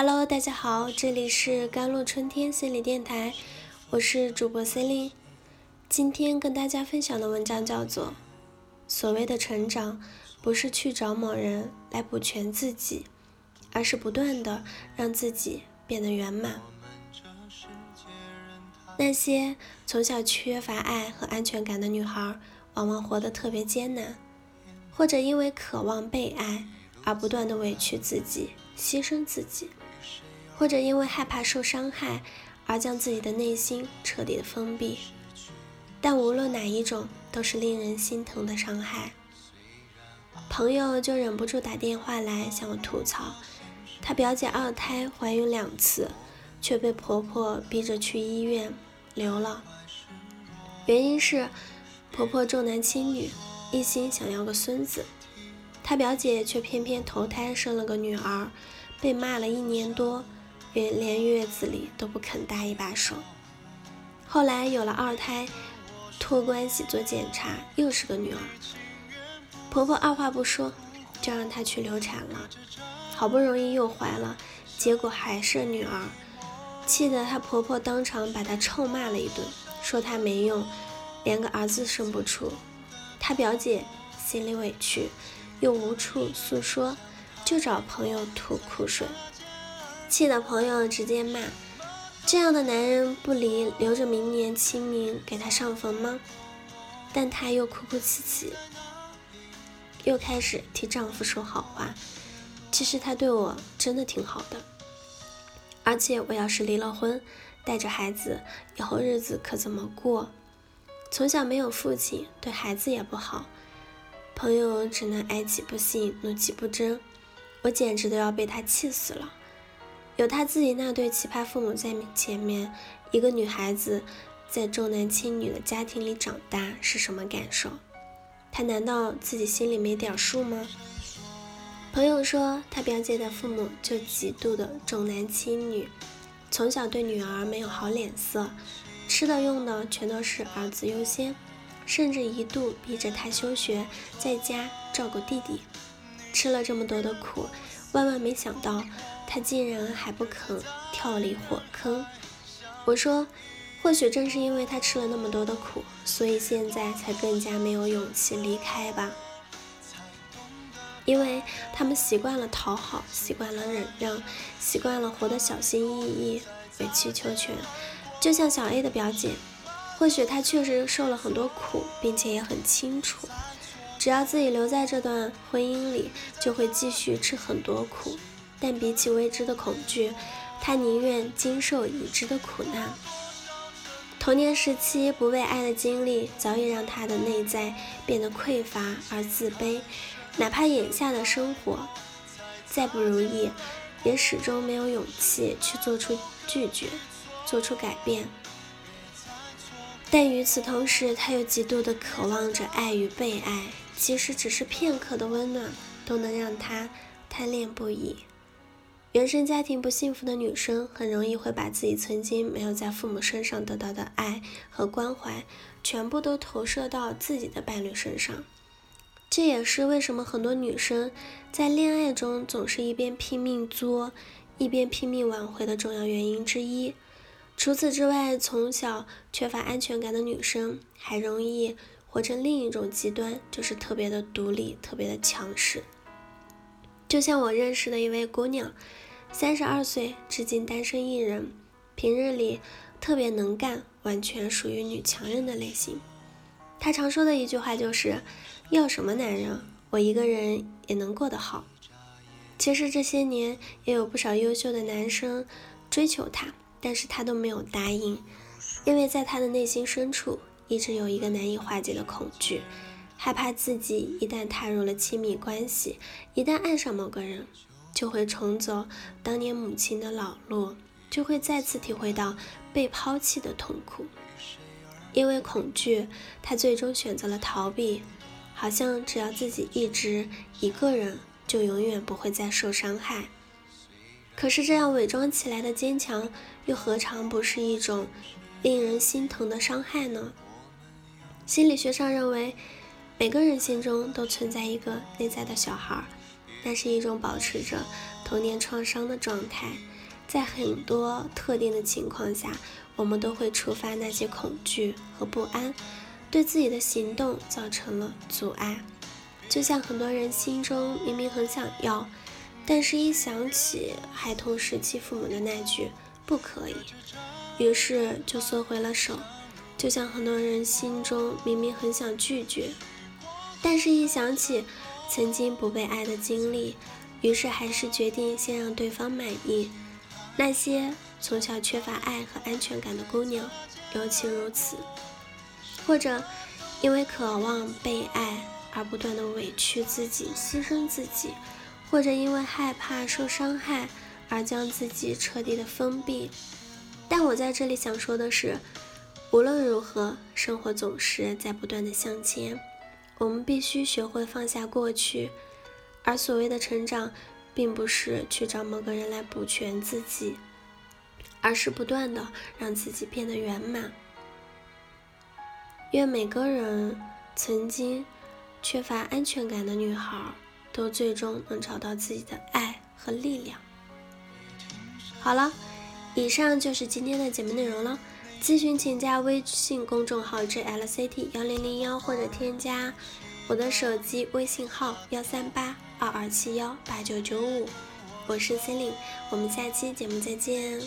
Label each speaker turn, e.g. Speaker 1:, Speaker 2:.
Speaker 1: Hello，大家好，这里是甘露春天心理电台，我是主播 c e l i n e 今天跟大家分享的文章叫做《所谓的成长，不是去找某人来补全自己，而是不断的让自己变得圆满》。那些从小缺乏爱和安全感的女孩，往往活得特别艰难，或者因为渴望被爱而不断的委屈自己。牺牲自己，或者因为害怕受伤害而将自己的内心彻底的封闭，但无论哪一种都是令人心疼的伤害。朋友就忍不住打电话来向我吐槽，她表姐二胎怀孕两次，却被婆婆逼着去医院流了，原因是婆婆重男轻女，一心想要个孙子。她表姐却偏偏头胎生了个女儿，被骂了一年多，连月子里都不肯搭一把手。后来有了二胎，托关系做检查，又是个女儿。婆婆二话不说，就让她去流产了。好不容易又怀了，结果还是女儿，气得她婆婆当场把她臭骂了一顿，说她没用，连个儿子生不出。她表姐心里委屈。又无处诉说，就找朋友吐苦水，气的朋友直接骂：“这样的男人不离，留着明年清明给他上坟吗？”但她又哭哭啼啼，又开始替丈夫说好话。其实他对我真的挺好的，而且我要是离了婚，带着孩子，以后日子可怎么过？从小没有父亲，对孩子也不好。朋友只能哀其不幸，怒其不争，我简直都要被他气死了。有他自己那对奇葩父母在前面，一个女孩子在重男轻女的家庭里长大是什么感受？他难道自己心里没点数吗？朋友说，他表姐的父母就极度的重男轻女，从小对女儿没有好脸色，吃的用的全都是儿子优先。甚至一度逼着他休学，在家照顾弟弟，吃了这么多的苦，万万没想到他竟然还不肯跳离火坑。我说，或许正是因为他吃了那么多的苦，所以现在才更加没有勇气离开吧。因为他们习惯了讨好，习惯了忍让，习惯了活得小心翼翼、委曲求全，就像小 A 的表姐。或许他确实受了很多苦，并且也很清楚，只要自己留在这段婚姻里，就会继续吃很多苦。但比起未知的恐惧，他宁愿经受已知的苦难。童年时期不被爱的经历，早已让他的内在变得匮乏而自卑。哪怕眼下的生活再不如意，也始终没有勇气去做出拒绝，做出改变。但与此同时，他又极度的渴望着爱与被爱，即使只是片刻的温暖，都能让他贪恋不已。原生家庭不幸福的女生，很容易会把自己曾经没有在父母身上得到的爱和关怀，全部都投射到自己的伴侣身上。这也是为什么很多女生在恋爱中总是一边拼命作，一边拼命挽回的重要原因之一。除此之外，从小缺乏安全感的女生还容易活成另一种极端，就是特别的独立，特别的强势。就像我认识的一位姑娘，三十二岁，至今单身一人，平日里特别能干，完全属于女强人的类型。她常说的一句话就是：“要什么男人，我一个人也能过得好。”其实这些年也有不少优秀的男生追求她。但是她都没有答应，因为在她的内心深处一直有一个难以化解的恐惧，害怕自己一旦踏入了亲密关系，一旦爱上某个人，就会重走当年母亲的老路，就会再次体会到被抛弃的痛苦。因为恐惧，他最终选择了逃避，好像只要自己一直一个人，就永远不会再受伤害。可是这样伪装起来的坚强，又何尝不是一种令人心疼的伤害呢？心理学上认为，每个人心中都存在一个内在的小孩，那是一种保持着童年创伤的状态。在很多特定的情况下，我们都会触发那些恐惧和不安，对自己的行动造成了阻碍。就像很多人心中明明很想要，但是一想起孩童时期父母的那句“不可以”，于是就缩回了手。就像很多人心中明明很想拒绝，但是一想起曾经不被爱的经历，于是还是决定先让对方满意。那些从小缺乏爱和安全感的姑娘尤其如此，或者因为渴望被爱而不断的委屈自己、牺牲自己，或者因为害怕受伤害而将自己彻底的封闭。但我在这里想说的是，无论如何，生活总是在不断的向前，我们必须学会放下过去，而所谓的成长。并不是去找某个人来补全自己，而是不断的让自己变得圆满。愿每个人曾经缺乏安全感的女孩，都最终能找到自己的爱和力量。好了，以上就是今天的节目内容了。咨询请加微信公众号 jlct 幺零零幺，或者添加我的手机微信号幺三八。二二七幺八九九五，我是 c e l i n e 我们下期节目再见。